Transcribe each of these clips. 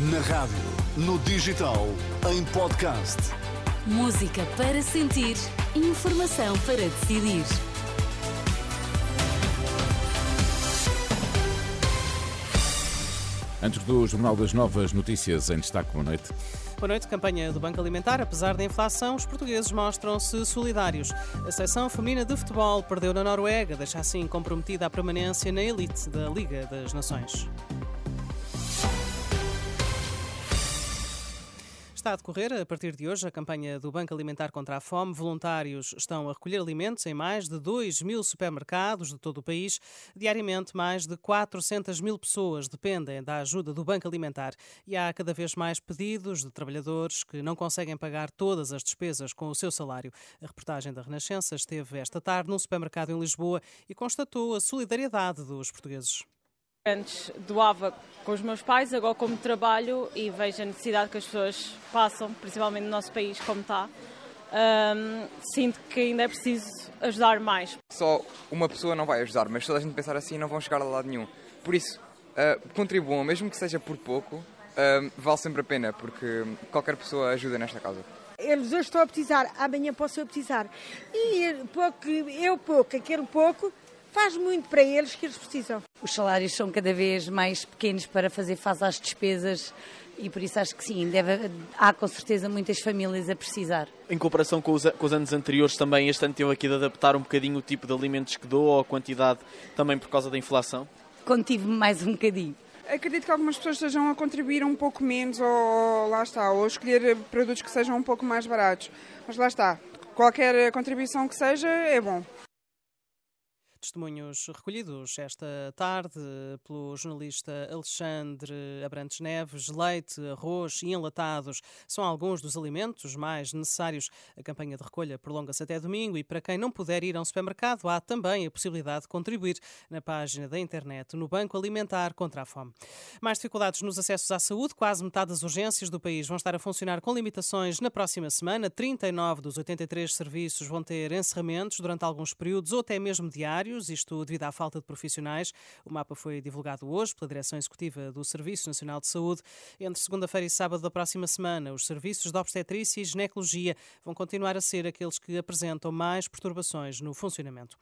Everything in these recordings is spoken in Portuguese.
Na rádio, no digital, em podcast. Música para sentir, informação para decidir. Antes do Jornal das Novas Notícias em destaque, boa noite. Boa noite. Campanha do Banco Alimentar. Apesar da inflação, os portugueses mostram-se solidários. A seção feminina de futebol perdeu na Noruega, deixa assim comprometida a permanência na elite da Liga das Nações. Está a decorrer, a partir de hoje, a campanha do Banco Alimentar contra a Fome. Voluntários estão a recolher alimentos em mais de 2 mil supermercados de todo o país. Diariamente, mais de 400 mil pessoas dependem da ajuda do Banco Alimentar. E há cada vez mais pedidos de trabalhadores que não conseguem pagar todas as despesas com o seu salário. A reportagem da Renascença esteve esta tarde num supermercado em Lisboa e constatou a solidariedade dos portugueses. Antes doava com os meus pais, agora como trabalho e vejo a necessidade que as pessoas passam, principalmente no nosso país como está, um, sinto que ainda é preciso ajudar mais. Só uma pessoa não vai ajudar, mas se toda a gente pensar assim não vão chegar a lado nenhum. Por isso, uh, contribuam, mesmo que seja por pouco, uh, vale sempre a pena, porque qualquer pessoa ajuda nesta causa. Eles hoje estão a precisar, amanhã posso eu precisar. E pouco, eu pouco, aquele pouco, faz muito para eles que eles precisam. Os salários são cada vez mais pequenos para fazer face às despesas e por isso acho que sim, deve, há com certeza muitas famílias a precisar. Em comparação com os, com os, anos anteriores, também este ano teve aqui de adaptar um bocadinho o tipo de alimentos que dou ou a quantidade também por causa da inflação? Contive-me mais um bocadinho. Acredito que algumas pessoas estejam a contribuir um pouco menos ou lá está, ou escolher produtos que sejam um pouco mais baratos. Mas lá está, qualquer contribuição que seja é bom. Testemunhos recolhidos esta tarde pelo jornalista Alexandre Abrantes Neves. Leite, arroz e enlatados são alguns dos alimentos mais necessários. A campanha de recolha prolonga-se até domingo e para quem não puder ir a um supermercado, há também a possibilidade de contribuir na página da internet no Banco Alimentar contra a Fome. Mais dificuldades nos acessos à saúde. Quase metade das urgências do país vão estar a funcionar com limitações na próxima semana. 39 dos 83 serviços vão ter encerramentos durante alguns períodos ou até mesmo diários isto devido à falta de profissionais. O mapa foi divulgado hoje pela Direção Executiva do Serviço Nacional de Saúde. Entre segunda-feira e sábado da próxima semana, os serviços de obstetrícia e ginecologia vão continuar a ser aqueles que apresentam mais perturbações no funcionamento.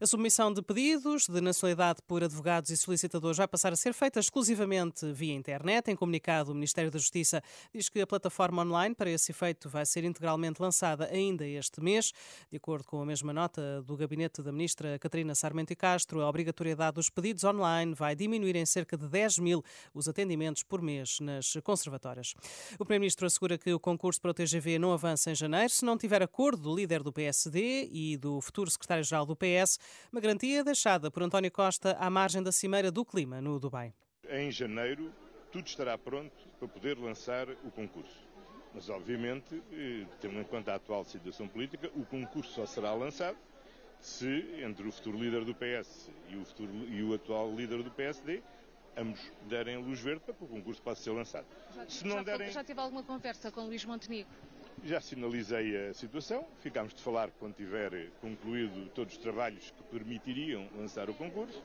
A submissão de pedidos de nacionalidade por advogados e solicitadores vai passar a ser feita exclusivamente via internet. Em comunicado, o Ministério da Justiça diz que a plataforma online para esse efeito vai ser integralmente lançada ainda este mês. De acordo com a mesma nota do gabinete da ministra Catarina Catarina Sarmento e Castro, a obrigatoriedade dos pedidos online vai diminuir em cerca de 10 mil os atendimentos por mês nas conservatórias. O Primeiro-Ministro assegura que o concurso para o TGV não avança em janeiro se não tiver acordo do líder do PSD e do futuro secretário-geral do PS, uma garantia deixada por António Costa à margem da Cimeira do Clima no Dubai. Em janeiro, tudo estará pronto para poder lançar o concurso. Mas, obviamente, eh, tendo em conta a atual situação política, o concurso só será lançado se entre o futuro líder do PS e o, futuro, e o atual líder do PSD ambos derem luz verde para que o concurso possa ser lançado. Já, se não já, derem... já teve alguma conversa com Luís Montenegro? Já sinalizei a situação. Ficámos de falar quando tiver concluído todos os trabalhos que permitiriam lançar o concurso.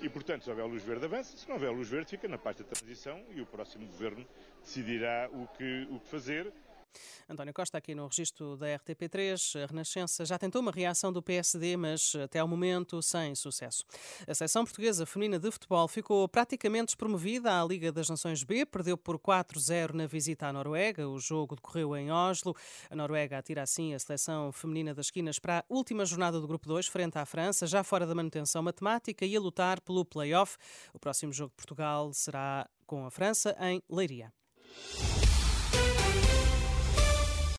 E, portanto, se houver luz verde, avança. Se não houver luz verde, fica na parte da transição e o próximo governo decidirá o que, o que fazer. António Costa, aqui no registro da RTP3, a Renascença já tentou uma reação do PSD, mas até ao momento sem sucesso. A seção portuguesa feminina de futebol ficou praticamente despromovida à Liga das Nações B, perdeu por 4-0 na visita à Noruega. O jogo decorreu em Oslo. A Noruega atira assim a seleção feminina das esquinas para a última jornada do Grupo 2, frente à França, já fora da manutenção matemática e a lutar pelo play-off. O próximo jogo de Portugal será com a França em Leiria.